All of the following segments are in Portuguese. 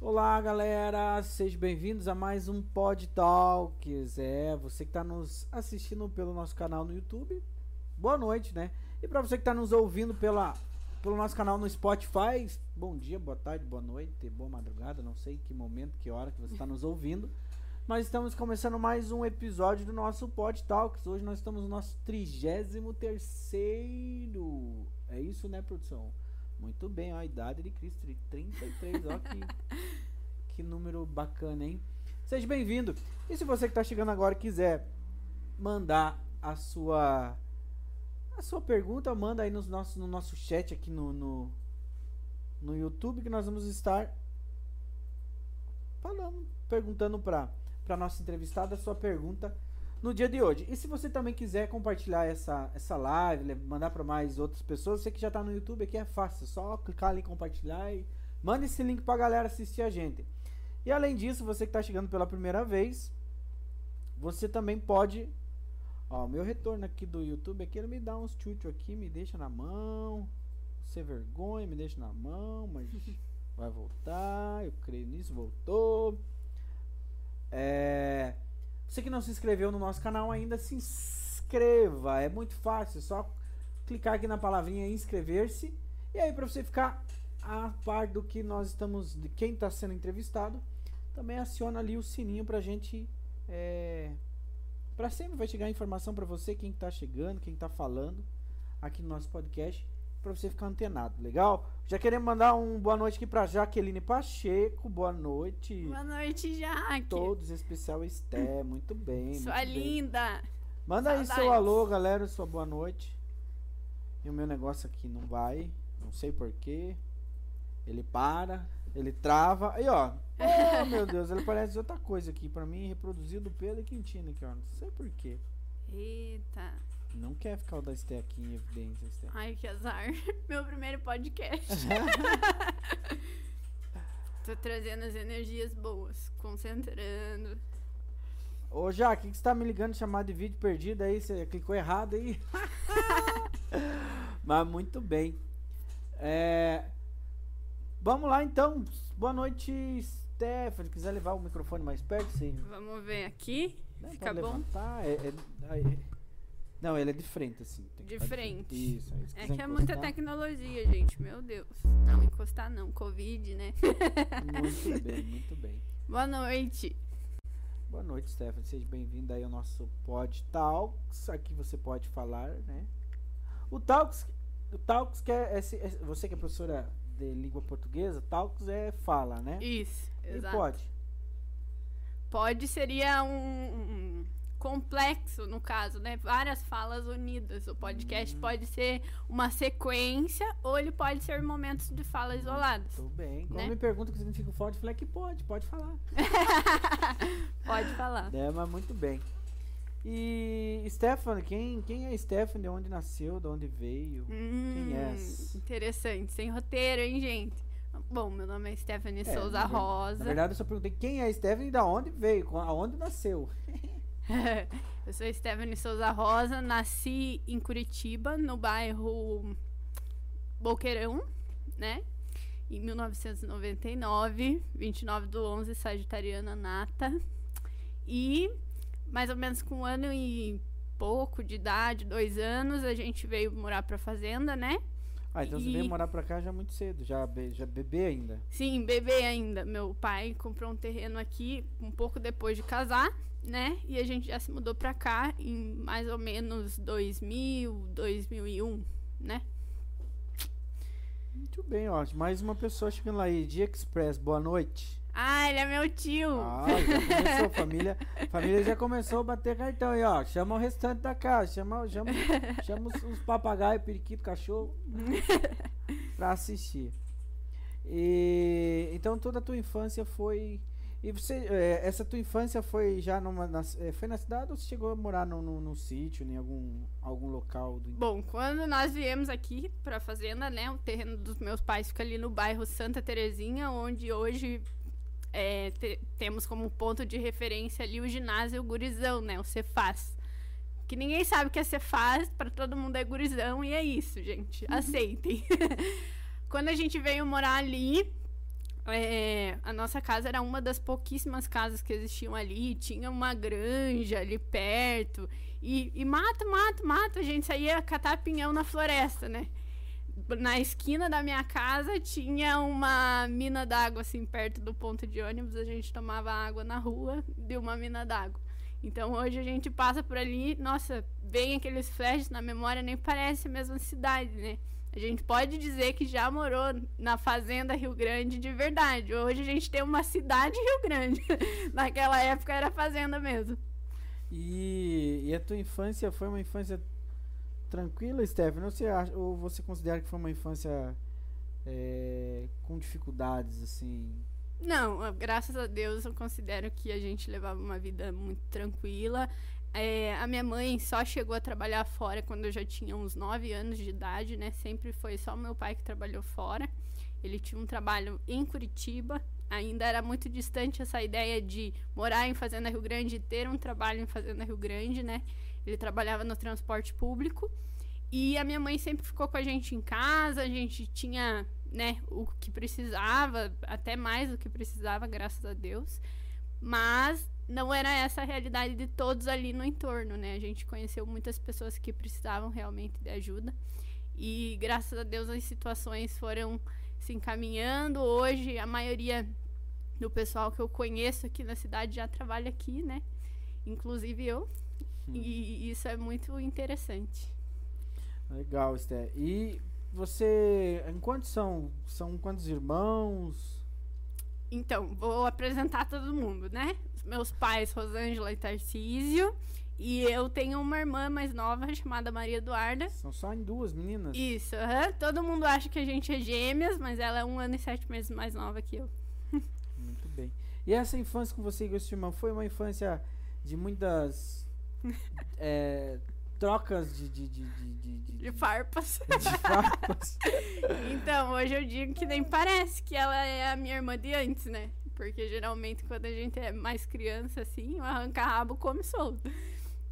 Olá, galera! Sejam bem-vindos a mais um Pod Talks. É, você que está nos assistindo pelo nosso canal no YouTube, boa noite, né? E para você que está nos ouvindo pela, pelo nosso canal no Spotify, bom dia, boa tarde, boa noite, boa madrugada, não sei que momento, que hora que você está nos ouvindo. Mas estamos começando mais um episódio do nosso Pod Talks. Hoje nós estamos no nosso 33 terceiro. É isso, né, produção? Muito bem, ó, a idade de Cristo, 33, ó que, que número bacana, hein? Seja bem-vindo. E se você que está chegando agora quiser mandar a sua a sua pergunta, manda aí nos nossos, no nosso chat aqui no, no, no YouTube que nós vamos estar falando, perguntando para para nossa entrevistada a sua pergunta no dia de hoje. E se você também quiser compartilhar essa, essa live, mandar para mais outras pessoas, você que já está no YouTube aqui é fácil, só clicar ali compartilhar e manda esse link para a galera assistir a gente. E além disso, você que está chegando pela primeira vez, você também pode, ó, meu retorno aqui do YouTube aqui, ele me dá uns chuchu aqui, me deixa na mão, sem vergonha, me deixa na mão, mas vai voltar, eu creio nisso, voltou. É você que não se inscreveu no nosso canal ainda, se inscreva. É muito fácil, é só clicar aqui na palavrinha inscrever-se. E aí, para você ficar a par do que nós estamos, de quem está sendo entrevistado, também aciona ali o sininho para a gente. É, para sempre vai chegar informação para você, quem está chegando, quem está falando aqui no nosso podcast para você ficar antenado, legal? Já queremos mandar um boa noite aqui para Jaqueline Pacheco, boa noite. Boa noite, Jaque. Todos, especial Esté, muito bem. Sua muito linda. Bem. Manda Saudades. aí seu alô, galera, sua boa noite. E o meu negócio aqui não vai, não sei porquê. Ele para, ele trava. Aí, ó. Oh, meu Deus, ele parece outra coisa aqui. Para mim, reproduzido Pedro Quintino aqui, ó. Não sei porquê. Eita. Não quer ficar o da Esté aqui em evidência, Esté. Ai, que azar. Meu primeiro podcast. Tô trazendo as energias boas, concentrando. Ô, Jaque, que você tá me ligando chamado de vídeo perdido aí? Você clicou errado aí? Mas muito bem. É... Vamos lá então. Boa noite, Stephanie. Quiser levar o microfone mais perto, sim. Vamos ver aqui. Não, Fica bom. É, é, é, não, ele é de frente, assim. de frente. Isso, é, é que encostar. é muita tecnologia, gente. Meu Deus. Não, encostar não. Covid, né? muito bem, muito bem. Boa noite. Boa noite, Stephanie. Seja bem-vindo aí ao nosso Pod Talks. Aqui você pode falar, né? O Talks, o Talks que é, é, é você que é professora de língua portuguesa, Talks é fala, né? Isso, exato. E pode? Pode seria um, um complexo, no caso, né? Várias falas unidas. O podcast hum. pode ser uma sequência ou ele pode ser momentos de fala isolados. Tudo bem. Quando né? me pergunta o que significa forte, eu falei que pode, pode falar. pode falar. É, mas muito bem. E Stephanie, quem, quem é Stephanie? De onde nasceu? De onde veio? Hum, quem é? Interessante, sem roteiro, hein, gente? Bom, meu nome é Stephanie é, Souza Rosa. Na verdade, eu só perguntei quem é Stephanie e de onde veio, aonde nasceu. eu sou Stephanie Souza Rosa, nasci em Curitiba, no bairro Boqueirão, né? Em 1999, 29 do 11, Sagitariana Nata. E mais ou menos com um ano e pouco de idade, dois anos, a gente veio morar pra fazenda, né? Ah, então e... você veio morar pra cá já muito cedo, já, be já bebê ainda? Sim, bebê ainda. Meu pai comprou um terreno aqui um pouco depois de casar, né? E a gente já se mudou pra cá em mais ou menos 2000, 2001, né? Muito bem, ótimo. Mais uma pessoa chegando lá aí. Dia Express, boa noite. Ah, ele é meu tio. Ah, já começou, família. Família já começou a bater cartão aí, ó. Chama o restante da casa, chama, chama, chama os, os papagaios, periquito, cachorro pra assistir. E então toda a tua infância foi e você, é, essa tua infância foi já numa, na, é, foi na cidade ou você chegou a morar no, no, no sítio, em algum, algum local do Bom, quando nós viemos aqui pra fazenda, né, o terreno dos meus pais fica ali no bairro Santa Terezinha, onde hoje é, te, temos como ponto de referência ali o ginásio Gurizão, né? O Cefaz. Que ninguém sabe o que é Cefaz, para todo mundo é gurizão e é isso, gente. Uhum. Aceitem. Quando a gente veio morar ali, é, a nossa casa era uma das pouquíssimas casas que existiam ali. Tinha uma granja ali perto. E, e mato, mato, mato. A gente saía catar pinhão na floresta, né? Na esquina da minha casa tinha uma mina d'água, assim, perto do ponto de ônibus. A gente tomava água na rua de uma mina d'água. Então hoje a gente passa por ali, nossa, vem aqueles flashes na memória, nem parece a mesma cidade, né? A gente pode dizer que já morou na fazenda Rio Grande de verdade. Hoje a gente tem uma cidade Rio Grande. Naquela época era fazenda mesmo. E, e a tua infância foi uma infância tranquila, Stephanie? Você, acha, ou você considera que foi uma infância é, com dificuldades, assim? Não, graças a Deus eu considero que a gente levava uma vida muito tranquila. É, a minha mãe só chegou a trabalhar fora quando eu já tinha uns 9 anos de idade, né? Sempre foi só meu pai que trabalhou fora. Ele tinha um trabalho em Curitiba. Ainda era muito distante essa ideia de morar em Fazenda Rio Grande e ter um trabalho em Fazenda Rio Grande, né? Ele trabalhava no transporte público. E a minha mãe sempre ficou com a gente em casa, a gente tinha, né, o que precisava, até mais do que precisava, graças a Deus. Mas não era essa a realidade de todos ali no entorno, né? A gente conheceu muitas pessoas que precisavam realmente de ajuda. E graças a Deus as situações foram se encaminhando. Hoje a maioria do pessoal que eu conheço aqui na cidade já trabalha aqui, né? Inclusive eu. Hum. E isso é muito interessante. Legal, Esther. E você, em quantos são? São quantos irmãos? Então, vou apresentar todo mundo, né? meus pais, Rosângela e Tarcísio. E eu tenho uma irmã mais nova chamada Maria Eduarda. São só em duas meninas? Isso, uhum. todo mundo acha que a gente é gêmeas, mas ela é um ano e sete meses mais nova que eu. Muito bem. E essa infância com você e com seu irmão foi uma infância de muitas é, trocas de de, de, de, de, de farpas. De farpas. então, hoje eu digo que nem parece que ela é a minha irmã de antes, né? Porque geralmente quando a gente é mais criança, assim, o arranca-rabo come solto.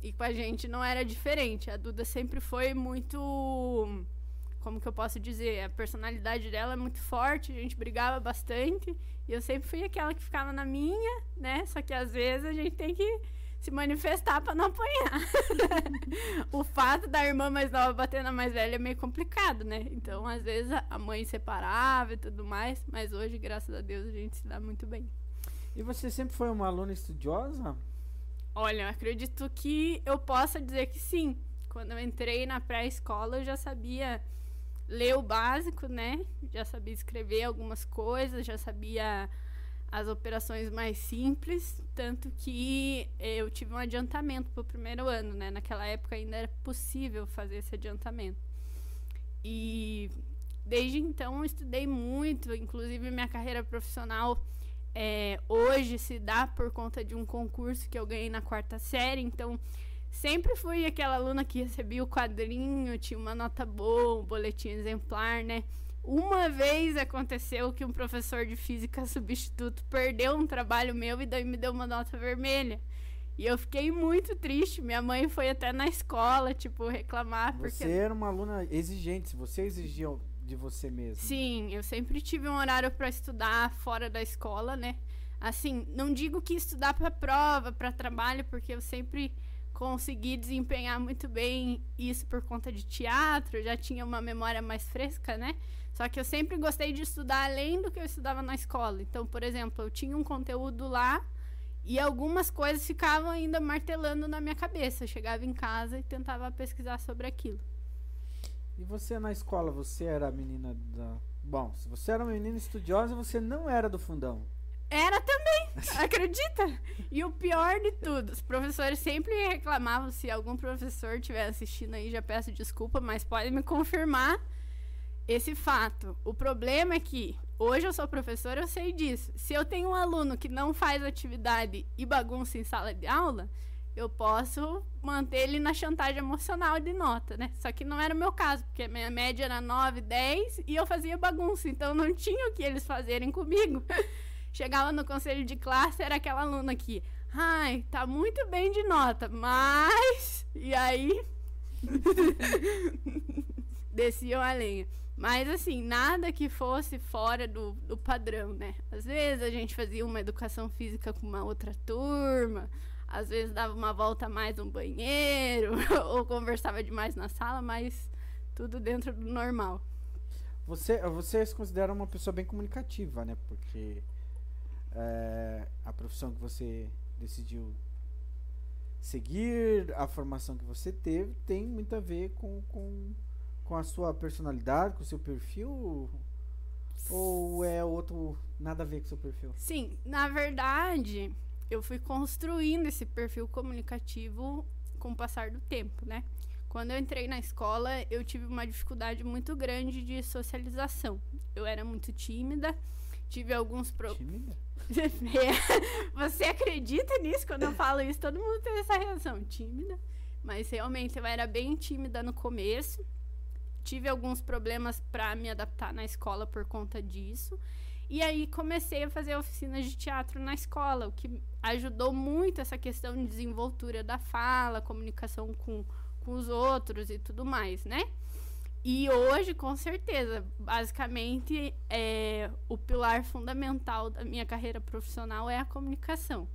E com a gente não era diferente. A Duda sempre foi muito. Como que eu posso dizer? A personalidade dela é muito forte, a gente brigava bastante. E eu sempre fui aquela que ficava na minha, né? Só que às vezes a gente tem que se manifestar para não apanhar. o fato da irmã mais nova bater na mais velha é meio complicado, né? Então, às vezes, a mãe separava e tudo mais, mas hoje, graças a Deus, a gente se dá muito bem. E você sempre foi uma aluna estudiosa? Olha, eu acredito que eu possa dizer que sim. Quando eu entrei na pré-escola, eu já sabia ler o básico, né? Já sabia escrever algumas coisas, já sabia as operações mais simples, tanto que eu tive um adiantamento para o primeiro ano, né? Naquela época ainda era possível fazer esse adiantamento. E desde então eu estudei muito, inclusive minha carreira profissional é, hoje se dá por conta de um concurso que eu ganhei na quarta série, então sempre fui aquela aluna que recebia o quadrinho, tinha uma nota boa, um boletim exemplar, né? Uma vez aconteceu que um professor de física substituto perdeu um trabalho meu e daí me deu uma nota vermelha. E eu fiquei muito triste. Minha mãe foi até na escola, tipo, reclamar. Você porque... era uma aluna exigente, você exigia de você mesmo. Sim, eu sempre tive um horário para estudar fora da escola, né? Assim, não digo que estudar para prova, para trabalho, porque eu sempre consegui desempenhar muito bem isso por conta de teatro, já tinha uma memória mais fresca, né? Só que eu sempre gostei de estudar além do que eu estudava na escola. Então, por exemplo, eu tinha um conteúdo lá e algumas coisas ficavam ainda martelando na minha cabeça. Eu chegava em casa e tentava pesquisar sobre aquilo. E você na escola, você era a menina da. Bom, se você era uma menina estudiosa, você não era do fundão. Era também, acredita? E o pior de tudo, os professores sempre reclamavam. Se algum professor estiver assistindo aí, já peço desculpa, mas pode me confirmar esse fato. O problema é que hoje eu sou professora, eu sei disso. Se eu tenho um aluno que não faz atividade e bagunça em sala de aula, eu posso manter ele na chantagem emocional de nota, né? Só que não era o meu caso, porque a minha média era 9, 10 e eu fazia bagunça, então não tinha o que eles fazerem comigo. Chegava no conselho de classe, era aquela aluna aqui. Ai, tá muito bem de nota, mas. E aí. desciam a lenha. Mas assim, nada que fosse fora do, do padrão, né? Às vezes a gente fazia uma educação física com uma outra turma, às vezes dava uma volta mais no banheiro, ou conversava demais na sala, mas tudo dentro do normal. Você, você se considera uma pessoa bem comunicativa, né? Porque é, a profissão que você decidiu seguir, a formação que você teve, tem muito a ver com, com, com a sua personalidade, com o seu perfil? Ou é outro, nada a ver com o seu perfil? Sim, na verdade, eu fui construindo esse perfil comunicativo com o passar do tempo, né? Quando eu entrei na escola, eu tive uma dificuldade muito grande de socialização. Eu era muito tímida, tive alguns problemas. Você acredita nisso? Quando eu falo isso, todo mundo tem essa reação. Tímida. Mas realmente eu era bem tímida no começo. Tive alguns problemas para me adaptar na escola por conta disso. E aí comecei a fazer oficinas de teatro na escola, o que ajudou muito essa questão de desenvoltura da fala, comunicação com, com os outros e tudo mais, né? E hoje, com certeza, basicamente, é, o pilar fundamental da minha carreira profissional é a comunicação.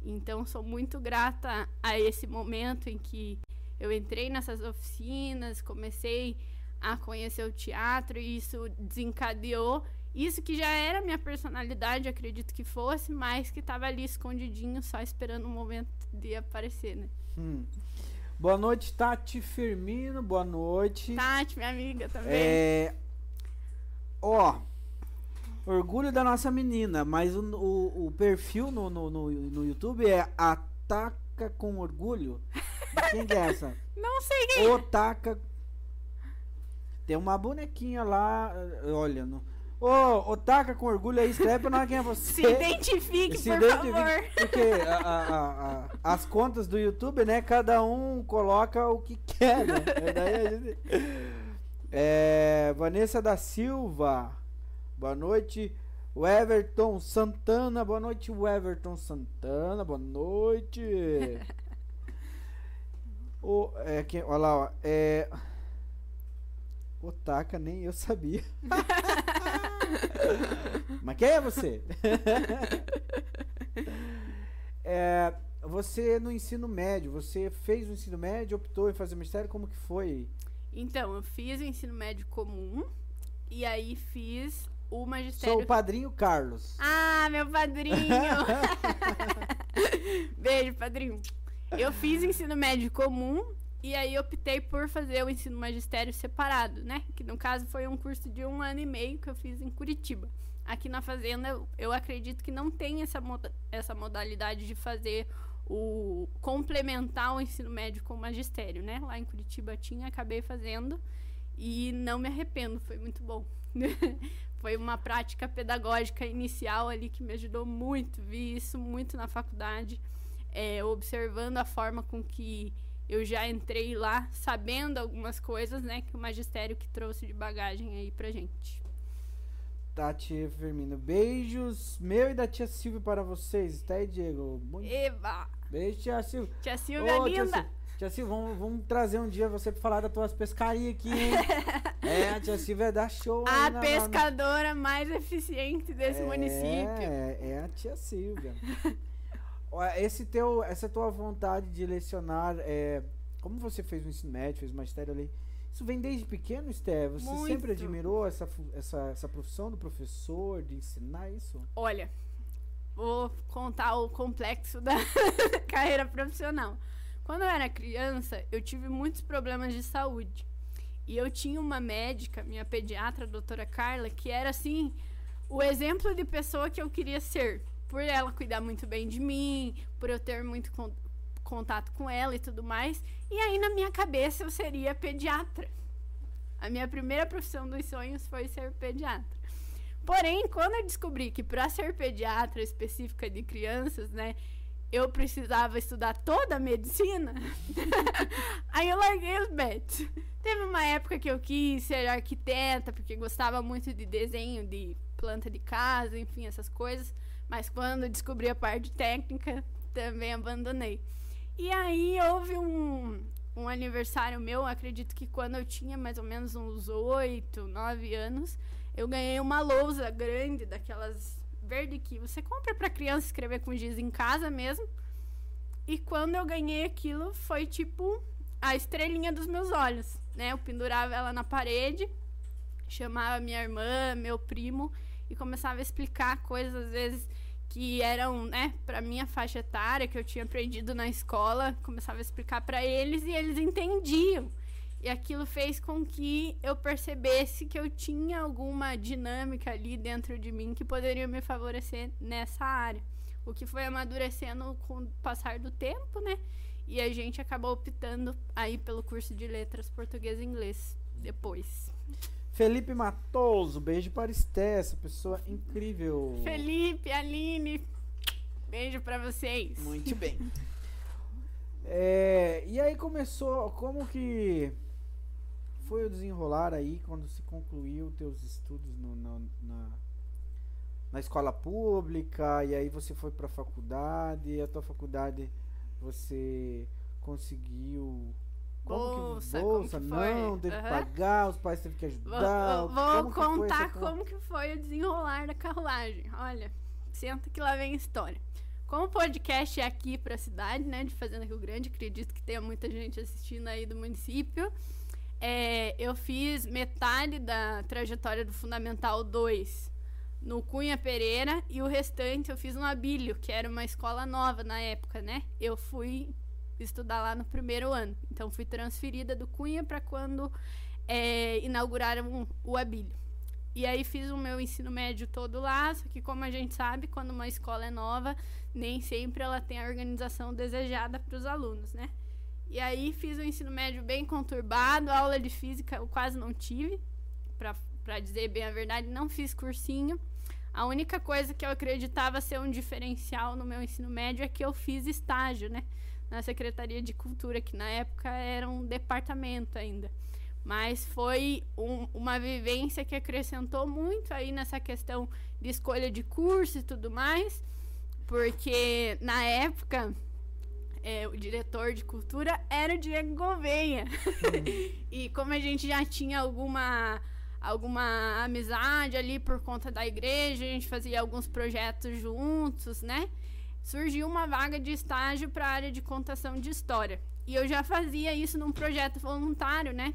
Então, sou muito grata a esse momento em que eu entrei nessas oficinas, comecei a conhecer o teatro e isso desencadeou isso que já era minha personalidade, acredito que fosse, mas que estava ali escondidinho, só esperando o momento de aparecer, né? Hum. Boa noite, Tati Firmino. Boa noite. Tati, minha amiga também. É... Ó, orgulho da nossa menina, mas o, o, o perfil no, no, no, no, YouTube é Ataca com Orgulho. Quem que é essa? Não sei quem. Otaka. Tem uma bonequinha lá, olha, no, Ô, Otaka com orgulho aí, escreve pra nós quem é você. Se identifique, Se por identifique, favor. Porque a, a, a, as contas do YouTube, né? Cada um coloca o que quer, né? daí gente... é, Vanessa da Silva. Boa noite. O Everton Santana. Boa noite, o Everton Santana. Boa noite. o, é, quem, olha lá, ó. É... Otaka, nem eu sabia. Mas quem é você? é, você no ensino médio, você fez o ensino médio, optou em fazer mistério, como que foi? Então, eu fiz o ensino médio comum e aí fiz o magistério. Sou o padrinho Carlos. Ah, meu padrinho! Beijo, padrinho. Eu fiz ensino médio comum e aí optei por fazer o ensino magistério separado, né? Que no caso foi um curso de um ano e meio que eu fiz em Curitiba. Aqui na Fazenda, eu, acredito que não tem essa, moda, essa modalidade de fazer o complementar o ensino médio com o magistério, né? Lá em Curitiba tinha, acabei fazendo e não me arrependo, foi muito bom. foi uma prática pedagógica inicial ali que me ajudou muito, vi isso muito na faculdade, é, observando a forma com que eu já entrei lá sabendo algumas coisas, né, que o magistério que trouxe de bagagem aí pra gente. Tati Firmino, beijos meu e da tia Silvia para vocês, tá aí, Diego? Eba! Beijo, tia Silvia. Tia Silvia Ô, linda! Tia Silvia, tia Silvia vamos, vamos, trazer um dia você pra falar das tuas pescarias aqui, hein? é, a tia Silvia dá show. A na, pescadora na... mais eficiente desse é, município. É, é a tia Silvia. Esse teu, essa tua vontade de lecionar, é, como você fez o ensino médio, fez magistério ali, isso vem desde pequeno, Esté? Você Muito. sempre admirou essa, essa, essa profissão do professor, de ensinar isso? Olha, vou contar o complexo da carreira profissional. Quando eu era criança, eu tive muitos problemas de saúde. E eu tinha uma médica, minha pediatra, a doutora Carla, que era assim, o exemplo de pessoa que eu queria ser por ela cuidar muito bem de mim, por eu ter muito con contato com ela e tudo mais. E aí, na minha cabeça, eu seria pediatra. A minha primeira profissão dos sonhos foi ser pediatra. Porém, quando eu descobri que para ser pediatra específica de crianças, né, eu precisava estudar toda a medicina, aí eu larguei os bets. Teve uma época que eu quis ser arquiteta, porque gostava muito de desenho de planta de casa, enfim, essas coisas. Mas quando descobri a parte técnica, também abandonei. E aí houve um, um aniversário meu, acredito que quando eu tinha mais ou menos uns 8, 9 anos, eu ganhei uma lousa grande, daquelas verde que você compra para criança escrever com giz em casa mesmo. E quando eu ganhei aquilo, foi tipo a estrelinha dos meus olhos, né? Eu pendurava ela na parede, chamava minha irmã, meu primo e começava a explicar coisas às vezes que eram, né, para minha faixa etária que eu tinha aprendido na escola, começava a explicar para eles e eles entendiam. E aquilo fez com que eu percebesse que eu tinha alguma dinâmica ali dentro de mim que poderia me favorecer nessa área. O que foi amadurecendo com o passar do tempo, né? E a gente acabou optando aí pelo curso de letras português e inglês depois. Felipe Matoso, beijo para Esté, essa pessoa incrível. Felipe, Aline, beijo para vocês. Muito bem. É, e aí começou, como que foi o desenrolar aí quando se concluiu teus estudos no, no, na, na escola pública e aí você foi para a faculdade e a tua faculdade você conseguiu como bolsa, que, bolsa como que não, teve Uhum. que pagar, os pais teve que ajudar. Vou, vou como que foi contar tua- como que foi o desenrolar da carruagem. Olha, senta que lá vem a história. Como o podcast é aqui para a cidade, né, de Fazenda Rio Grande, acredito que tenha muita gente assistindo aí do município. É, eu fiz metade da trajetória do Fundamental 2 no Cunha Pereira e o restante eu fiz no Abílio, que era uma escola nova na época, né? Eu fui estudar lá no primeiro ano. Então fui transferida do Cunha para quando é, inauguraram o Abílio. E aí fiz o meu ensino médio todo lá, só que como a gente sabe, quando uma escola é nova, nem sempre ela tem a organização desejada para os alunos, né? E aí fiz o ensino médio bem conturbado, aula de física eu quase não tive, para dizer bem a verdade, não fiz cursinho. A única coisa que eu acreditava ser um diferencial no meu ensino médio é que eu fiz estágio, né? Na Secretaria de Cultura, que na época era um departamento ainda. Mas foi um- uma vivência que acrescentou muito aí nessa questão de escolha de curso e tudo mais, porque na época é, o diretor de cultura era o Diego Gouveia. e como a gente já tinha alguma alguma amizade ali por conta da igreja, a gente fazia alguns projetos juntos, né? Surgiu uma vaga de estágio para a área de contação de história. E eu já fazia isso num projeto voluntário, né?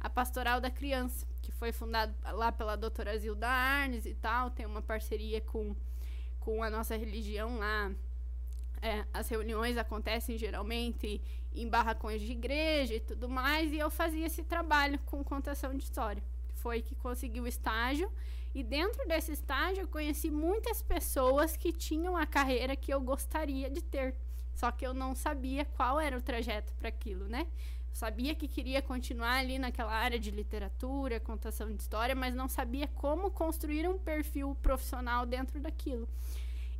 A Pastoral da Criança, que foi fundado lá pela doutora Zilda Arnes e tal, tem uma parceria com, com a nossa religião lá. É, as reuniões acontecem geralmente em barracões de igreja e tudo mais, e eu fazia esse trabalho com contação de história. Foi que consegui o estágio, e dentro desse estágio eu conheci muitas pessoas que tinham a carreira que eu gostaria de ter. Só que eu não sabia qual era o trajeto para aquilo, né? Eu sabia que queria continuar ali naquela área de literatura, contação de história, mas não sabia como construir um perfil profissional dentro daquilo.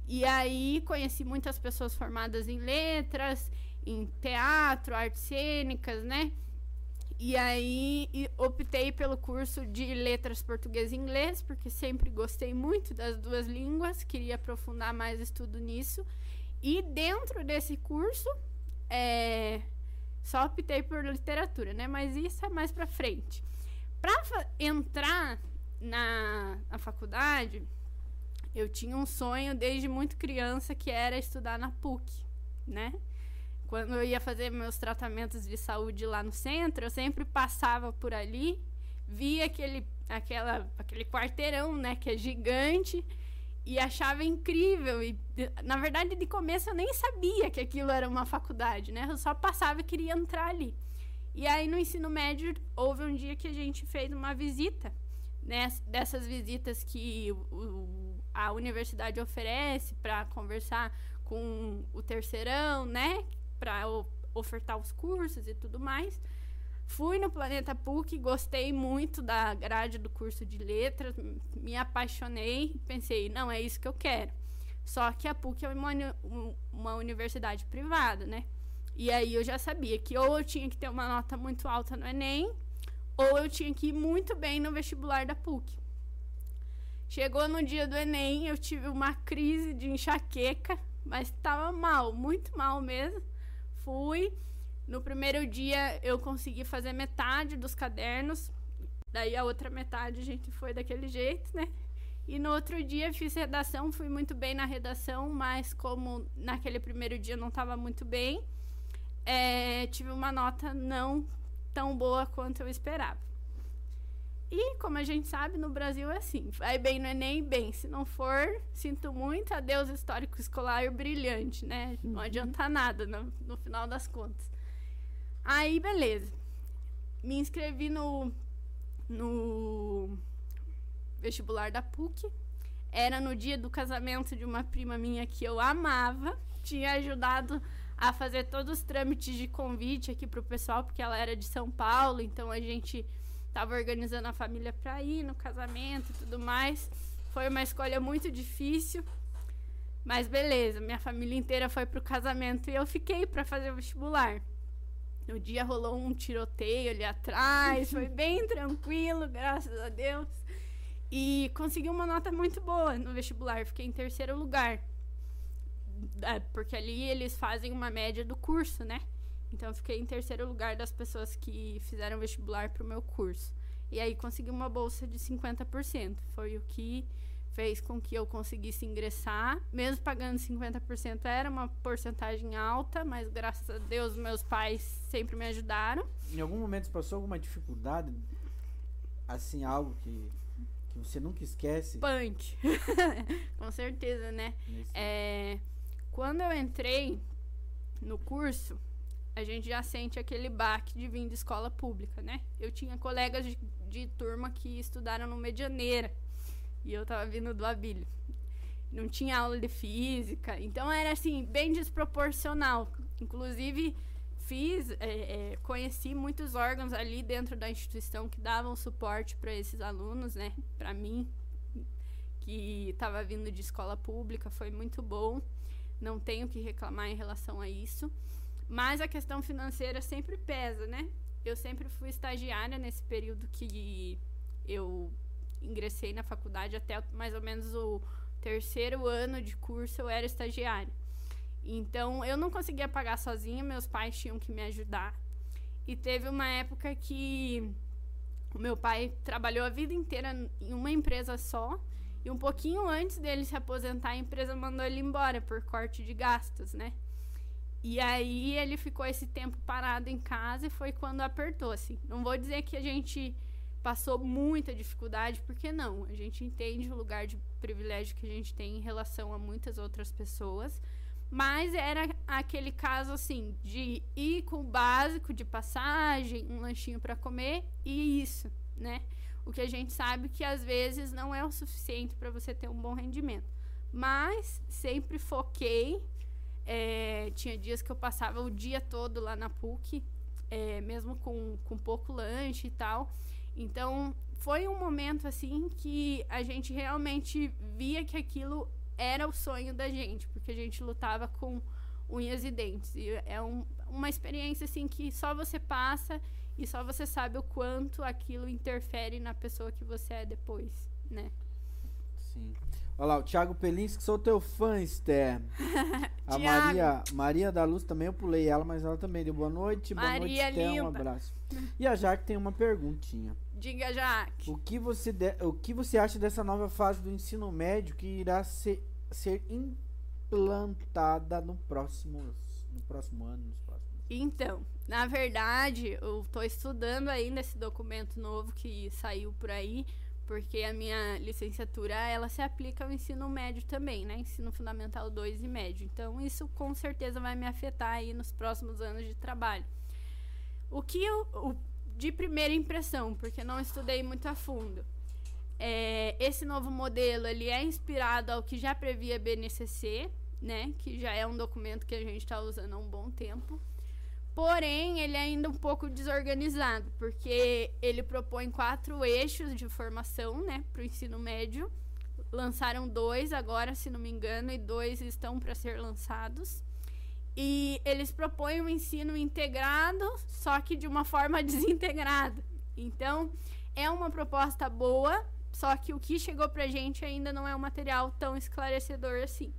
E aí conheci muitas pessoas formadas em letras, em teatro, artes cênicas, né? E aí e optei pelo curso de letras português e inglês, porque sempre gostei muito das duas línguas, queria aprofundar mais estudo nisso. E dentro desse curso, é, só optei por literatura, né? Mas isso é mais pra frente. Pra fa- entrar na, na faculdade, eu tinha um sonho desde muito criança que era estudar na PUC, né? Quando eu ia fazer meus tratamentos de saúde lá no centro, eu sempre passava por ali, via aquele, aquela, aquele quarteirão, né, que é gigante, e achava incrível. E, na verdade, de começo eu nem sabia que aquilo era uma faculdade, né? Eu só passava e queria entrar ali. E aí, no ensino médio, houve um dia que a gente fez uma visita, né? Dessas visitas que o- a universidade oferece para conversar com o terceirão, né? Para ofertar os cursos e tudo mais. Fui no Planeta PUC, gostei muito da grade do curso de letras, me apaixonei, pensei, não, é isso que eu quero. Só que a PUC é uma, um- uma universidade privada, né? E aí eu já sabia que ou eu tinha que ter uma nota muito alta no Enem, ou eu tinha que ir muito bem no vestibular da PUC. Chegou no dia do Enem, eu tive uma crise de enxaqueca, mas estava mal, muito mal mesmo. Fui No primeiro dia eu consegui fazer metade dos cadernos, daí a outra metade a gente foi daquele jeito, né? E no outro dia fiz redação, fui muito bem na redação, mas como naquele primeiro dia não estava muito bem, é, tive uma nota não tão boa quanto eu esperava. E, como a gente sabe, no Brasil é assim: vai bem no Enem, bem. Se não for, sinto muito, adeus histórico escolar brilhante, né? Não uhum. adianta nada no, no final das contas. Aí, beleza. Me inscrevi no, no vestibular da PUC. Era no dia do casamento de uma prima minha que eu amava. Tinha ajudado a fazer todos os trâmites de convite aqui pro pessoal, porque ela era de São Paulo, então a gente Tava organizando a família para ir no casamento e tudo mais. Foi uma escolha muito difícil. Mas beleza, minha família inteira foi pro casamento e eu fiquei para fazer o vestibular. No dia rolou um tiroteio ali atrás, foi bem tranquilo, graças a Deus. E consegui uma nota muito boa no vestibular, fiquei em terceiro lugar. É, porque ali eles fazem uma média do curso, né? Então eu fiquei em terceiro lugar das pessoas que fizeram vestibular para o meu curso. E aí consegui uma bolsa de 50%. Foi o que fez com que eu conseguisse ingressar, mesmo pagando 50%, era uma porcentagem alta, mas graças a Deus meus pais sempre me ajudaram. Em algum momento você passou alguma dificuldade, assim, algo que, que você nunca esquece? Punk, com certeza, né? É, quando eu entrei no curso, a gente já sente aquele baque de vir de escola pública, né? Eu tinha colegas de, de turma que estudaram no Medianeira e eu tava vindo do Abílio. Não tinha aula de física, então era assim, bem desproporcional. Inclusive, fiz, é, é, conheci muitos órgãos ali dentro da instituição que davam suporte para esses alunos, né? Para mim, que estava vindo de escola pública, foi muito bom. Não tenho que reclamar em relação a isso. Mas a questão financeira sempre pesa, né? Eu sempre fui estagiária nesse período que eu ingressei na faculdade, até mais ou menos o terceiro ano de curso eu era estagiária. Então eu não conseguia pagar sozinha, meus pais tinham que me ajudar. E teve uma época que o meu pai trabalhou a vida inteira em uma empresa só. E um pouquinho antes dele se aposentar, a empresa mandou ele embora por corte de gastos, né? E aí ele ficou esse tempo parado em casa e foi quando apertou, assim. Não vou dizer que a gente passou muita dificuldade, porque não. A gente entende o lugar de privilégio que a gente tem em relação a muitas outras pessoas. Mas era aquele caso, assim, de ir com o básico de passagem, um lanchinho para comer e isso, né? O que a gente sabe que às vezes não é o suficiente para você ter um bom rendimento. Mas sempre foquei é, tinha dias que eu passava o dia todo lá na PUC, é, mesmo com, com pouco lanche e tal. Então, foi um momento assim que a gente realmente via que aquilo era o sonho da gente, porque a gente lutava com unhas e dentes. E é um, uma experiência assim que só você passa e só você sabe o quanto aquilo interfere na pessoa que você é depois, né? Sim. Olha lá, o Thiago Pelinski, sou teu fã, Esther. A Maria, Maria da Luz também, eu pulei ela, mas ela também deu boa noite. Boa noite, Esther, um abraço. E a Jaque tem uma perguntinha. Diga, Jaque. O que você, de, o que você acha dessa nova fase do ensino médio que irá ser, ser implantada no próximo, no próximo ano, nos próximos então, na verdade, eu estou estudando ainda esse documento novo que saiu por aí porque a minha licenciatura ela se aplica ao ensino médio também, né? Ensino fundamental 2 e médio. Então isso com certeza vai me afetar aí nos próximos anos de trabalho. O que eu, o, de primeira impressão, porque não estudei muito a fundo, é, esse novo modelo ele é inspirado ao que já previa BNCC, né? Que já é um documento que a gente está usando há um bom tempo. Porém, ele é ainda um pouco desorganizado, porque ele propõe quatro eixos de formação né, para o ensino médio. Lançaram dois agora, se não me engano, e dois estão para ser lançados. E eles propõem um ensino integrado, só que de uma forma desintegrada. Então, é uma proposta boa, só que o que chegou para gente ainda não é um material tão esclarecedor assim.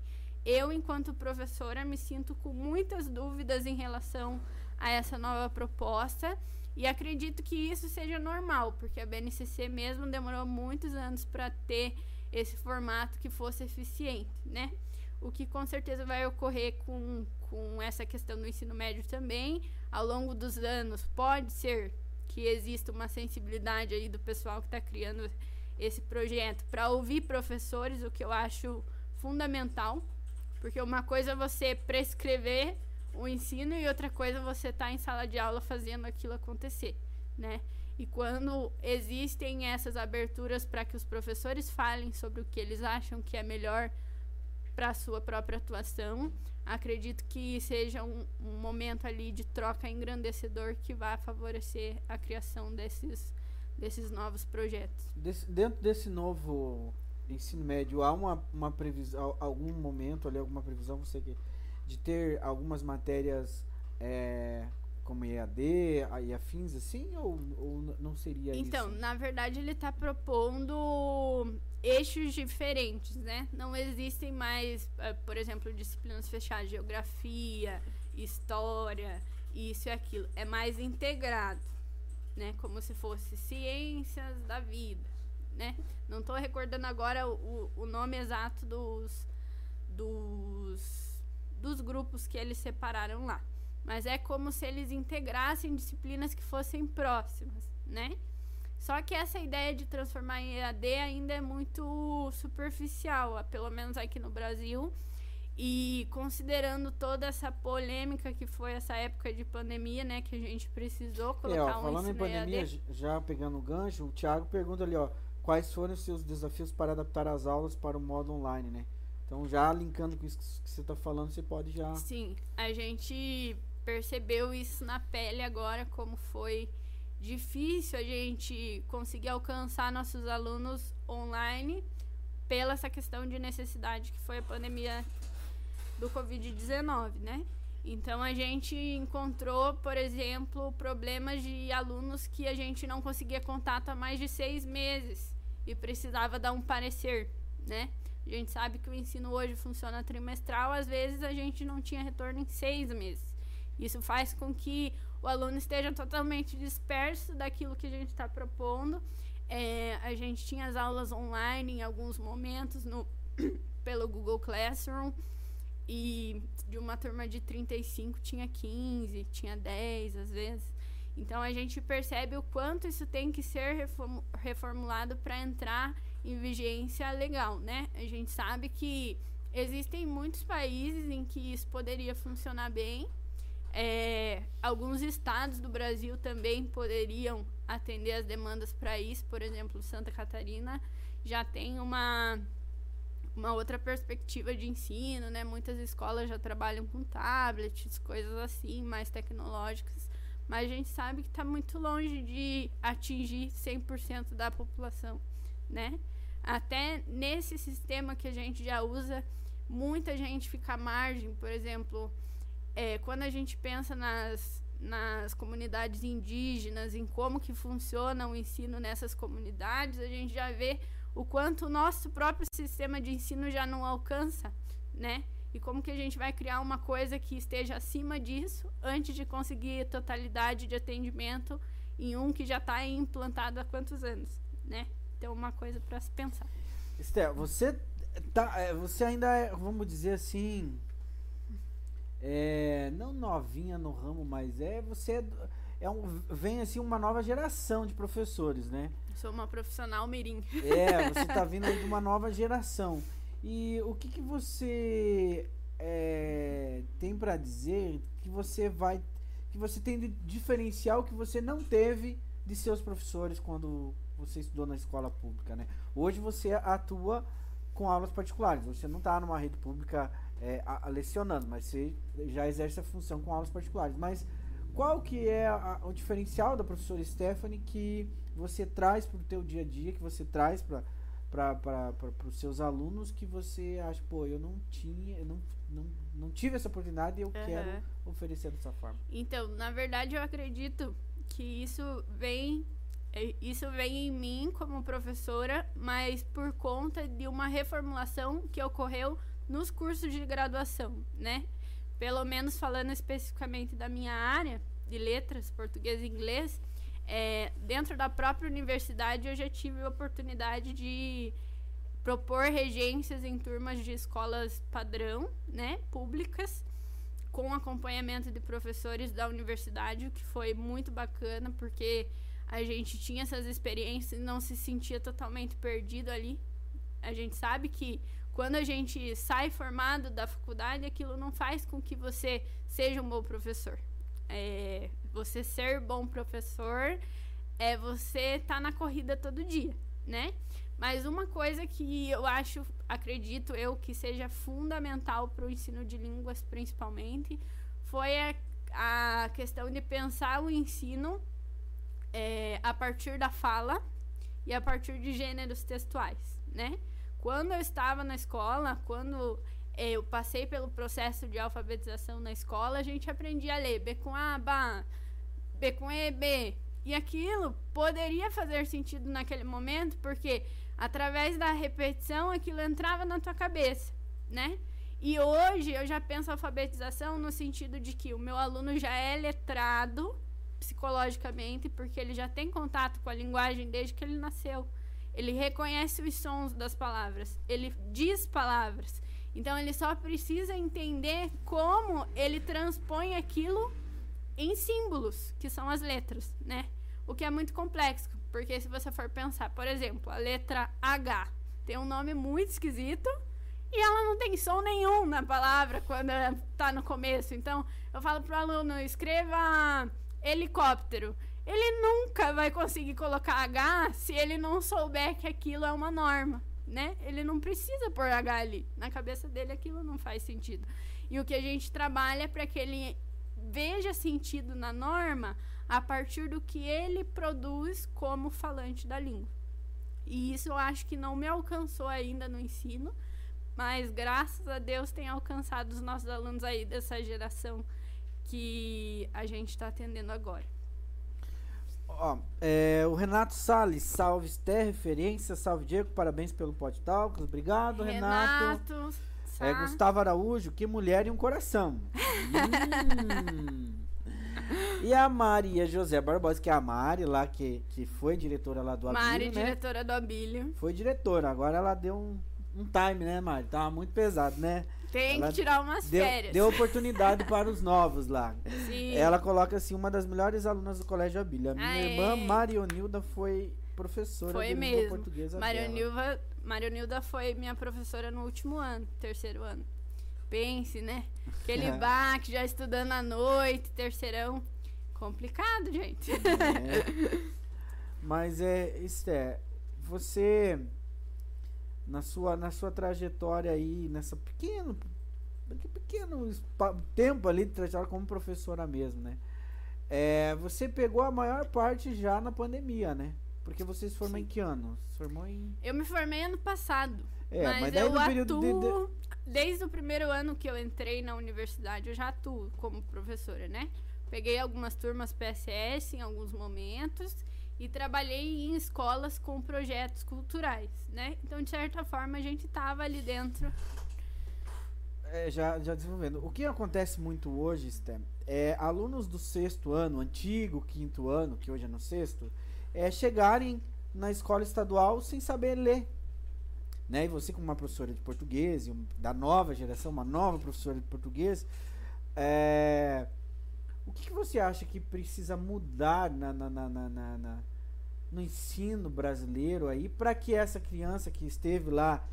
eu, enquanto professora, me sinto com muitas dúvidas em relação a essa nova proposta e acredito que isso seja normal, porque a BNCC mesmo demorou muitos anos para ter esse formato que fosse eficiente, né? O que com certeza vai ocorrer com, com essa questão do ensino médio também, ao longo dos anos, pode ser que exista uma sensibilidade aí do pessoal que está criando esse projeto para ouvir professores, o que eu acho fundamental, porque uma coisa é você prescrever o ensino e outra coisa você tá em sala de aula fazendo aquilo acontecer, né? E quando existem essas aberturas para que os professores falem sobre o que eles acham que é melhor para a sua própria atuação, acredito que seja um, um, momento ali de troca engrandecedor que vai favorecer a criação desses, desses novos projetos. Dentro desse novo ensino médio, há uma, uma previsão, algum momento ali, alguma previsão você que de ter algumas matérias é, como EAD e afins assim, ou, ou não seria então, isso? Então, na verdade, ele está propondo eixos diferentes, né? Não existem mais, é, por exemplo, disciplinas fechadas, geografia, história, isso e aquilo. É mais integrado, né? Como se fosse ciências da vida, né? Não estou recordando agora o, o nome exato dos, dos dos grupos que eles separaram lá. Mas é como se eles integrassem disciplinas que fossem próximas, né? Só que essa ideia de transformar em EAD ainda é muito superficial, pelo menos aqui no Brasil. E considerando toda essa polêmica que foi essa época de pandemia, né, que a gente precisou colocar é, ó, um falando em pandemia, EAD. já pegando o gancho, o Thiago pergunta ali, ó, quais foram os seus desafios para adaptar as aulas para o modo online, né? Então, já linkando com isso que você está falando, você pode já. Sim, a gente percebeu isso na pele agora, como foi difícil a gente conseguir alcançar nossos alunos online pela essa questão de necessidade que foi a pandemia do Covid-19, né? Então a gente encontrou, por exemplo, problemas de alunos que a gente não conseguia contato há mais de seis meses e precisava dar um parecer, né? A gente sabe que o ensino hoje funciona trimestral, às vezes a gente não tinha retorno em seis meses. Isso faz com que o aluno esteja totalmente disperso daquilo que a gente está propondo. É, a gente tinha as aulas online em alguns momentos no, pelo Google Classroom e de uma turma de 35 tinha 15, tinha 10 às vezes. Então a gente percebe o quanto isso tem que ser reformulado para entrar em vigência legal, né? A gente sabe que existem muitos países em que isso poderia funcionar bem. É, alguns estados do Brasil também poderiam atender as demandas para isso. Por exemplo, Santa Catarina já tem uma uma outra perspectiva de ensino, né? Muitas escolas já trabalham com tablets, coisas assim, mais tecnológicas. Mas a gente sabe que está muito longe de atingir 100% da população, né? Até nesse sistema que a gente já usa, muita gente fica à margem. Por exemplo, é, quando a gente pensa nas, nas comunidades indígenas, em como que funciona o ensino nessas comunidades, a gente já vê o quanto o nosso próprio sistema de ensino já não alcança, né? E como que a gente vai criar uma coisa que esteja acima disso antes de conseguir totalidade de atendimento em um que já está implantado há quantos anos, né? Ter uma coisa para se pensar. Esther, você tá, é, você ainda é, vamos dizer assim, é, não novinha no ramo, mas é você é, é um, vem assim uma nova geração de professores, né? Sou uma profissional mirim. É, você está vindo de uma nova geração. E o que, que você é, tem para dizer que você vai que você tem de diferencial que você não teve de seus professores quando você estudou na escola pública, né? Hoje você atua com aulas particulares. Você não está numa rede pública é, a, a lecionando, mas você já exerce a função com aulas particulares. Mas qual que é a, o diferencial da professora Stephanie que você traz para o teu dia a dia, que você traz para para os seus alunos que você acha, pô, eu não tinha, eu não, não, não tive essa oportunidade e eu uhum. quero oferecer dessa forma. Então, na verdade, eu acredito que isso vem isso vem em mim como professora, mas por conta de uma reformulação que ocorreu nos cursos de graduação, né? Pelo menos falando especificamente da minha área de letras, português e inglês, é, dentro da própria universidade eu já tive a oportunidade de propor regências em turmas de escolas padrão, né, públicas, com acompanhamento de professores da universidade, o que foi muito bacana, porque a gente tinha essas experiências e não se sentia totalmente perdido ali. A gente sabe que quando a gente sai formado da faculdade, aquilo não faz com que você seja um bom professor. É, você ser bom professor é você estar tá na corrida todo dia, né? Mas uma coisa que eu acho, acredito eu, que seja fundamental para o ensino de línguas, principalmente, foi a, a questão de pensar o ensino é, a partir da fala e a partir de gêneros textuais, né? Quando eu estava na escola, quando é, eu passei pelo processo de alfabetização na escola, a gente aprendia a ler B com A, B, B com E, B. E aquilo poderia fazer sentido naquele momento, porque através da repetição aquilo entrava na tua cabeça, né? E hoje eu já penso alfabetização no sentido de que o meu aluno já é letrado psicologicamente, porque ele já tem contato com a linguagem desde que ele nasceu. Ele reconhece os sons das palavras, ele diz palavras. Então ele só precisa entender como ele transpõe aquilo em símbolos, que são as letras, né? O que é muito complexo, porque se você for pensar, por exemplo, a letra H tem um nome muito esquisito e ela não tem som nenhum na palavra quando está no começo. Então, eu falo para o aluno, escreva helicóptero. Ele nunca vai conseguir colocar H se ele não souber que aquilo é uma norma, né? Ele não precisa pôr H ali. Na cabeça dele aquilo não faz sentido. E o que a gente trabalha é para que ele veja sentido na norma a partir do que ele produz como falante da língua. E isso eu acho que não me alcançou ainda no ensino, mas graças a Deus tem alcançado os nossos alunos aí dessa geração que a gente está atendendo agora. Ó, é, o Renato Salles, salve Esther, referência, salve Diego, parabéns pelo Pod Talks, obrigado Renato. Renato é, Gustavo Araújo, que mulher e um coração. hum. E a Maria José Barbosa, que é a Mari lá, que, que foi diretora lá do Abílio, Mari, né? diretora do Abílio. Foi diretora, agora ela deu um, um time, né, Mari? Tava muito pesado, né? Tem ela que tirar umas deu, férias. Deu oportunidade para os novos lá. Sim. Ela coloca assim, uma das melhores alunas do Colégio Abílio. A minha Aê. irmã Marionilda foi professora foi de mesmo. portuguesa Marionilda, Marionilda foi minha professora no último ano, terceiro ano. Pense, né? Aquele baque, já estudando à noite, terceirão. Complicado, gente. É. Mas é, Esther, você na sua, na sua trajetória aí, nessa pequeno, pequeno tempo ali de trajetória como professora mesmo, né? É, você pegou a maior parte já na pandemia, né? Porque você se formou Sim. em que ano? Se formou em... Eu me formei ano passado. É, mas, mas eu atuo... De, de... Desde o primeiro ano que eu entrei na universidade, eu já atuo como professora, né? Peguei algumas turmas PSS em alguns momentos e trabalhei em escolas com projetos culturais, né? Então, de certa forma, a gente estava ali dentro. É, já, já desenvolvendo. O que acontece muito hoje, Stem, é alunos do sexto ano, antigo quinto ano, que hoje é no sexto, é chegarem na escola estadual sem saber ler. Né? E você, como uma professora de português, da nova geração, uma nova professora de português, é, o que, que, você acha que precisa mudar na, na, na, na no ensino brasileiro aí para que essa criança que esteve lá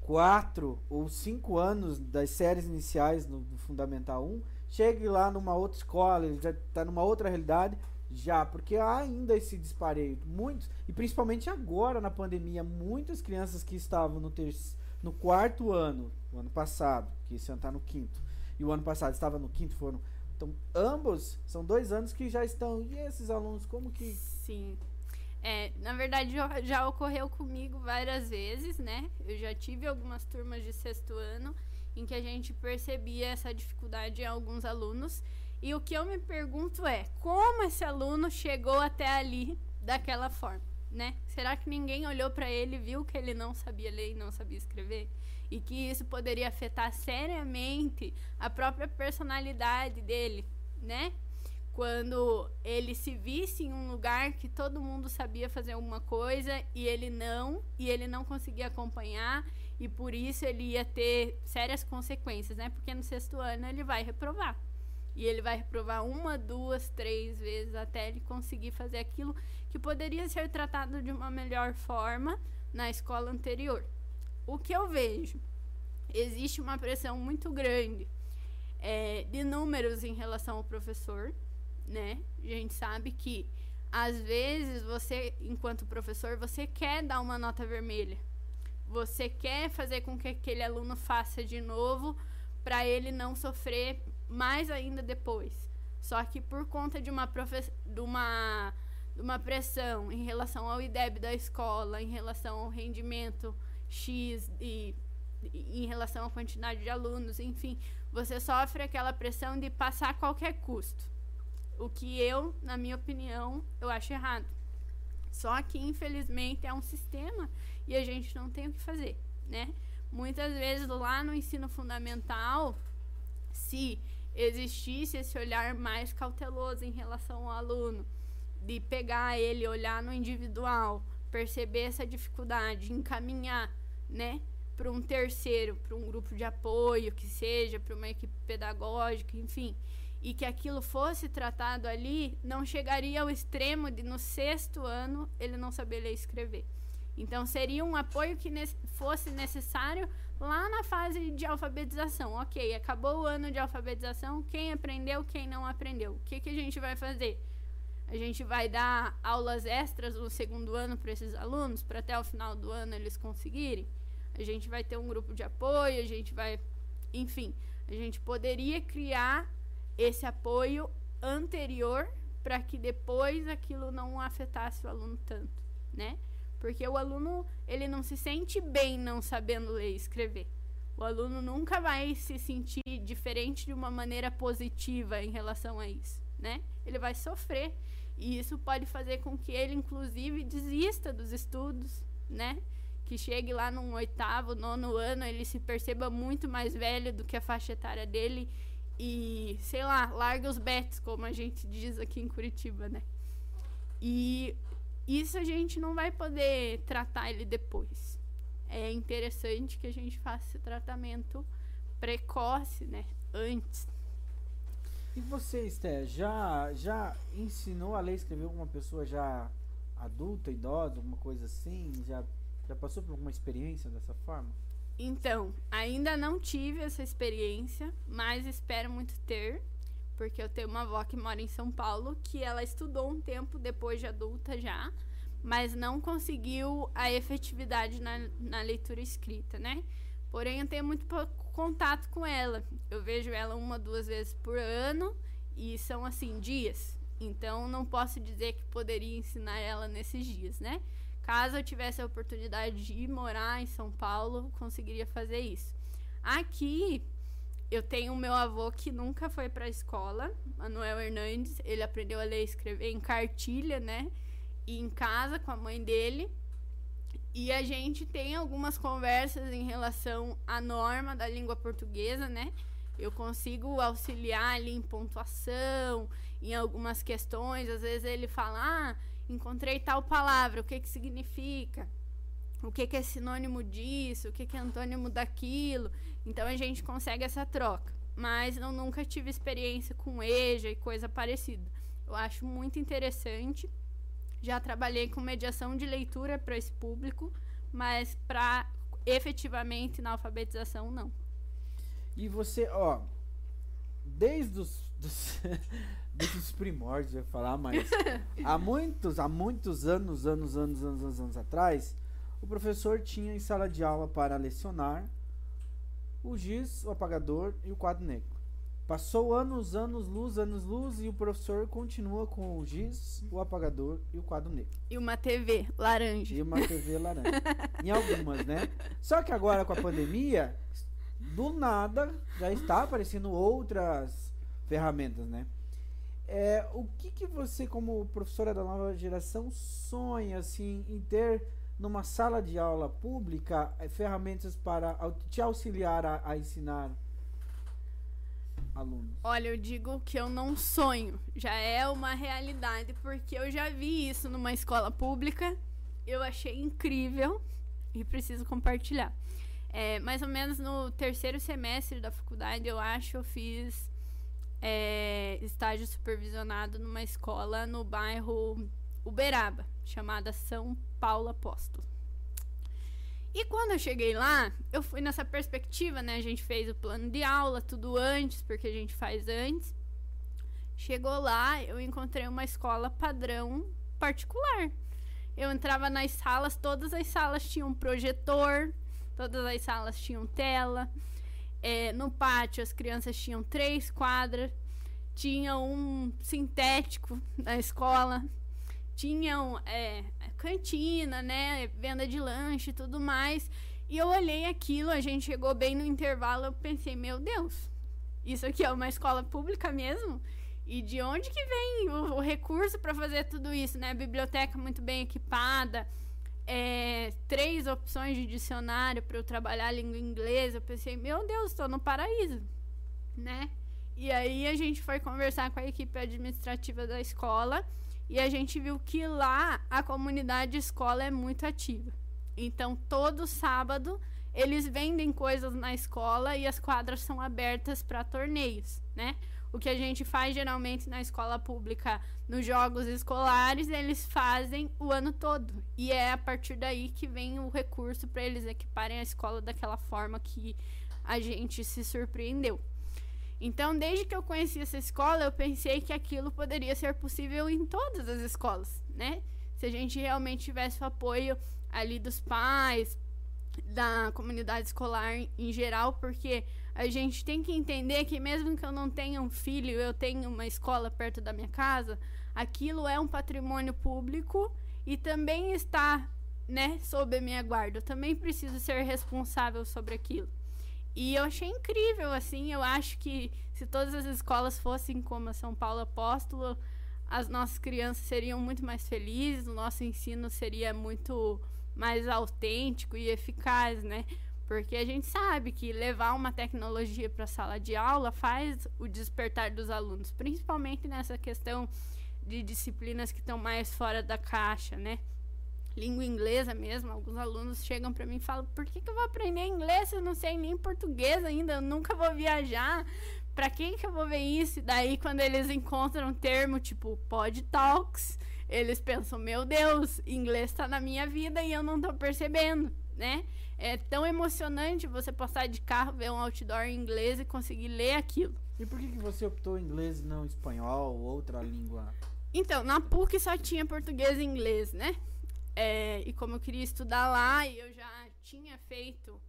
quatro ou cinco anos das séries iniciais no, no Fundamental 1 chegue lá numa outra escola, já está numa outra realidade já, porque há ainda esse dispareio. Muitos, e principalmente agora na pandemia, muitas crianças que estavam no, ter, no quarto ano, o ano passado, que esse ano está no quinto, e o ano passado estava no quinto, foram então, ambos são dois anos que já estão. E esses alunos, como que. Sim. É, na verdade, já, já ocorreu comigo várias vezes, né? Eu já tive algumas turmas de sexto ano em que a gente percebia essa dificuldade em alguns alunos. E o que eu me pergunto é: como esse aluno chegou até ali daquela forma, né? Será que ninguém olhou para ele viu que ele não sabia ler e não sabia escrever? E que isso poderia afetar seriamente a própria personalidade dele, né? Quando ele se visse em um lugar que todo mundo sabia fazer alguma coisa e ele não, e ele não conseguia acompanhar, e por isso ele ia ter sérias consequências, né? Porque no sexto ano ele vai reprovar. E ele vai reprovar uma, duas, três vezes até ele conseguir fazer aquilo que poderia ser tratado de uma melhor forma na escola anterior. O que eu vejo? Existe uma pressão muito grande é, de números em relação ao professor, né? A gente sabe que às vezes você, enquanto professor, você quer dar uma nota vermelha. Você quer fazer com que aquele aluno faça de novo para ele não sofrer mais ainda depois. Só que por conta de uma, de uma, de uma pressão em relação ao IDEB da escola, em relação ao rendimento X e, em relação à quantidade de alunos, enfim, você sofre aquela pressão de passar a qualquer custo. O que eu, na minha opinião, eu acho errado. Só que, infelizmente, é um sistema e a gente não tem o que fazer, né? Muitas vezes lá no ensino fundamental, se existisse esse olhar mais cauteloso em relação ao aluno, de pegar ele, olhar no individual, perceber essa dificuldade, encaminhar, né, para um terceiro, para um grupo de apoio, que seja, para uma equipe pedagógica, enfim, e que aquilo fosse tratado ali, não chegaria ao extremo de no sexto ano ele não saber ler e escrever. Então seria um apoio que ne fosse necessário lá na fase de alfabetização. Ok, acabou o ano de alfabetização, quem aprendeu, quem não aprendeu. O que, que a gente vai fazer? A gente vai dar aulas extras no segundo ano para esses alunos, para até o final do ano eles conseguirem. A gente vai ter um grupo de apoio, a gente vai. Enfim, a gente poderia criar esse apoio anterior para que depois aquilo não afetasse o aluno tanto, né? Porque o aluno, ele não se sente bem não sabendo ler e escrever. O aluno nunca vai se sentir diferente de uma maneira positiva em relação a isso, né? Ele vai sofrer e isso pode fazer com que ele inclusive desista dos estudos, né? Que chegue lá num oitavo, nono ano, ele se perceba muito mais velho do que a faixa etária dele e, sei lá, larga os bets, como a gente diz aqui em Curitiba, né? E isso a gente não vai poder tratar ele depois. É interessante que a gente faça esse tratamento precoce, né? Antes. E você, Esté, já, já ensinou a ler escrever alguma pessoa já adulta, idosa, alguma coisa assim? Já, já passou por alguma experiência dessa forma? Então, ainda não tive essa experiência, mas espero muito ter porque eu tenho uma avó que mora em São Paulo que ela estudou um tempo depois de adulta já, mas não conseguiu a efetividade na, na leitura escrita, né? Porém, eu tenho muito pouco contato com ela. Eu vejo ela uma, duas vezes por ano e são assim dias. Então, não posso dizer que poderia ensinar ela nesses dias, né? Caso eu tivesse a oportunidade de ir morar em São Paulo, conseguiria fazer isso. Aqui, eu tenho o meu avô que nunca foi para a escola, Manuel Hernandes. Ele aprendeu a ler e escrever em cartilha, né? E em casa com a mãe dele. E a gente tem algumas conversas em relação à norma da língua portuguesa, né? Eu consigo auxiliar ali em pontuação, em algumas questões. Às vezes ele fala, ah, encontrei tal palavra, o que que significa? O que que é sinônimo disso? O que que é antônimo daquilo? Então a gente consegue essa troca. Mas eu nunca tive experiência com EJA e coisa parecida. Eu acho muito interessante. Já trabalhei com mediação de leitura para esse público, mas para efetivamente na alfabetização não. E você, ó, desde os dos, desde os primórdios, eu ia falar, mas há muitos, há muitos anos, anos, anos, anos, anos, anos atrás, o professor tinha em sala de aula para lecionar o giz, o apagador e o quadro negro. Passou anos, anos, luz, anos, luz e o professor continua com o giz, o apagador e o quadro negro. E uma TV laranja. E uma TV laranja. em algumas, né? Só que agora com a pandemia, do nada já está aparecendo outras ferramentas, né? É, o que, que você, como professora da nova geração, sonha assim, em ter numa sala de aula pública é, ferramentas para te auxiliar a, a ensinar alunos? Olha, eu digo que eu não sonho, já é uma realidade, porque eu já vi isso numa escola pública, eu achei incrível e preciso compartilhar. É, mais ou menos no terceiro semestre da faculdade, eu acho, eu fiz é, estágio supervisionado numa escola no bairro Uberaba, chamada São Paulo Apóstolo. E quando eu cheguei lá, eu fui nessa perspectiva, né? A gente fez o plano de aula, tudo antes, porque a gente faz antes. Chegou lá, eu encontrei uma escola padrão particular. Eu entrava nas salas, todas as salas tinham projetor, todas as salas tinham tela. É, no pátio, as crianças tinham três quadras, tinha um sintético na escola, tinham é, cantina, né? Venda de lanche e tudo mais. E eu olhei aquilo, a gente chegou bem no intervalo, eu pensei, meu Deus, isso aqui é uma escola pública mesmo? E de onde que vem o, o recurso para fazer tudo isso, né? Biblioteca muito bem equipada, é, três opções de dicionário para eu trabalhar a língua inglesa. Eu pensei, meu Deus, estou no paraíso, né? E aí a gente foi conversar com a equipe administrativa da escola e a gente viu que lá a comunidade escola é muito ativa. Então, todo sábado eles vendem coisas na escola e as quadras são abertas para torneios, né? O que a gente faz geralmente na escola pública, nos jogos escolares, eles fazem o ano todo. E é a partir daí que vem o recurso para eles equiparem a escola daquela forma que a gente se surpreendeu. Então, desde que eu conheci essa escola, eu pensei que aquilo poderia ser possível em todas as escolas, né? Se a gente realmente tivesse o apoio ali dos pais, da comunidade escolar em geral, porque a gente tem que entender que mesmo que eu não tenha um filho, eu tenho uma escola perto da minha casa, aquilo é um patrimônio público e também está, né, sob a minha guarda. Eu também preciso ser responsável sobre aquilo. E eu achei incrível, assim, eu acho que se todas as escolas fossem como a São Paulo Apóstolo, as nossas crianças seriam muito mais felizes, o nosso ensino seria muito mais autêntico e eficaz, né? Porque a gente sabe que levar uma tecnologia para a sala de aula faz o despertar dos alunos, principalmente nessa questão de disciplinas que estão mais fora da caixa, né? língua inglesa mesmo, alguns alunos chegam para mim e falam: por que, que eu vou aprender inglês se eu não sei nem português ainda? Eu nunca vou viajar. Para quem que eu vou ver isso? E daí, quando eles encontram um termo tipo pod talks, eles pensam: meu Deus, inglês está na minha vida e eu não estou percebendo, né? É tão emocionante você passar de carro, ver um outdoor em inglês e conseguir ler aquilo. E por que, que você optou em inglês e não espanhol ou outra língua? Então, na PUC só tinha português e inglês, né? É, e como eu queria estudar lá, e eu já tinha feito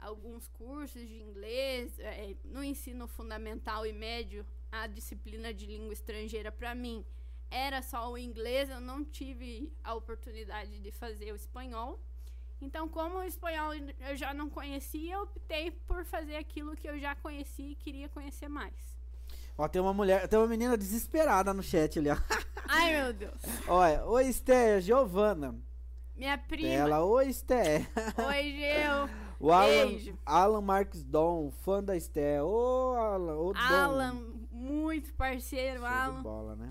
alguns cursos de inglês, é, no ensino fundamental e médio, a disciplina de língua estrangeira para mim era só o inglês, eu não tive a oportunidade de fazer o espanhol. Então, como o espanhol eu já não conhecia, eu optei por fazer aquilo que eu já conhecia e queria conhecer mais. Ó, tem uma mulher, tem uma menina desesperada no chat ali, ó. Ai, meu Deus. Olha, oi, Esther, Giovana. Minha prima. Ela, oi, Esther. Oi, Geu. O Alan, Beijo. Alan Marques Dom, fã da Esther. Ô, Alan, ô, Alan, muito parceiro, Show Alan. De bola, né?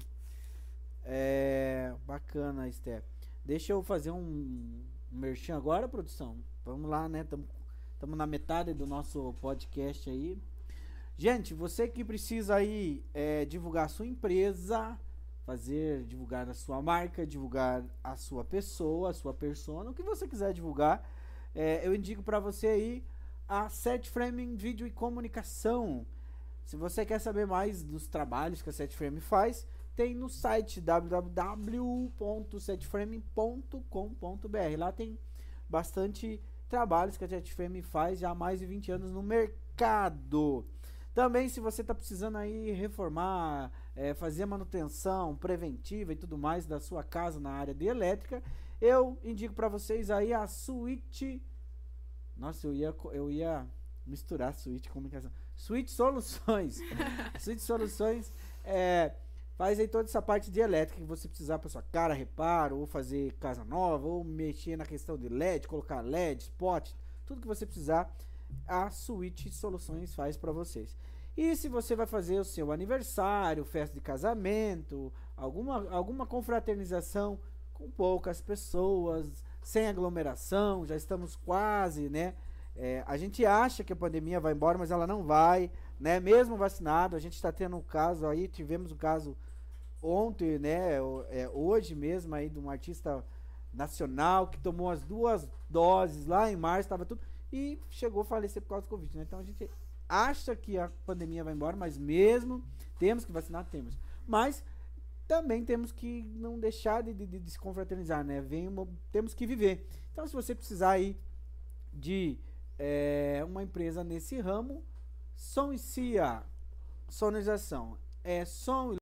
É, bacana, Esther. Deixa eu fazer um merchan agora, produção. Vamos lá, né? Estamos na metade do nosso podcast aí. Gente, você que precisa aí é, divulgar a sua empresa, fazer, divulgar a sua marca, divulgar a sua pessoa, a sua persona, o que você quiser divulgar, é, eu indico para você aí a Set Framing Vídeo e Comunicação. Se você quer saber mais dos trabalhos que a Set Frame faz, tem no site www.setframe.com.br. Lá tem bastante trabalhos que a Set Frame faz já há mais de 20 anos no mercado. Também, se você está precisando aí reformar, é, fazer manutenção preventiva e tudo mais da sua casa na área de elétrica, eu indico para vocês aí a Switch. Nossa, eu ia, eu ia misturar Switch e comunicação. Switch Soluções. Switch Soluções é, faz aí toda essa parte de elétrica que você precisar para sua cara, reparo, ou fazer casa nova, ou mexer na questão de LED, colocar LED, spot, tudo que você precisar, a Switch Soluções faz para vocês. E se você vai fazer o seu aniversário, festa de casamento, alguma, alguma confraternização com poucas pessoas, sem aglomeração, já estamos quase, né? É, a gente acha que a pandemia vai embora, mas ela não vai, né? Mesmo vacinado, a gente está tendo um caso aí, tivemos um caso ontem, né? É, hoje mesmo aí de um artista nacional que tomou as duas doses lá em março, estava tudo e chegou a falecer por causa do Covid, né? Então a gente acha que a pandemia vai embora, mas mesmo temos que vacinar, temos. Mas também temos que não deixar de, de, de se confraternizar, né? Vem uma, temos que viver. Então, se você precisar aí de é, uma empresa nesse ramo, som e sonorização, é som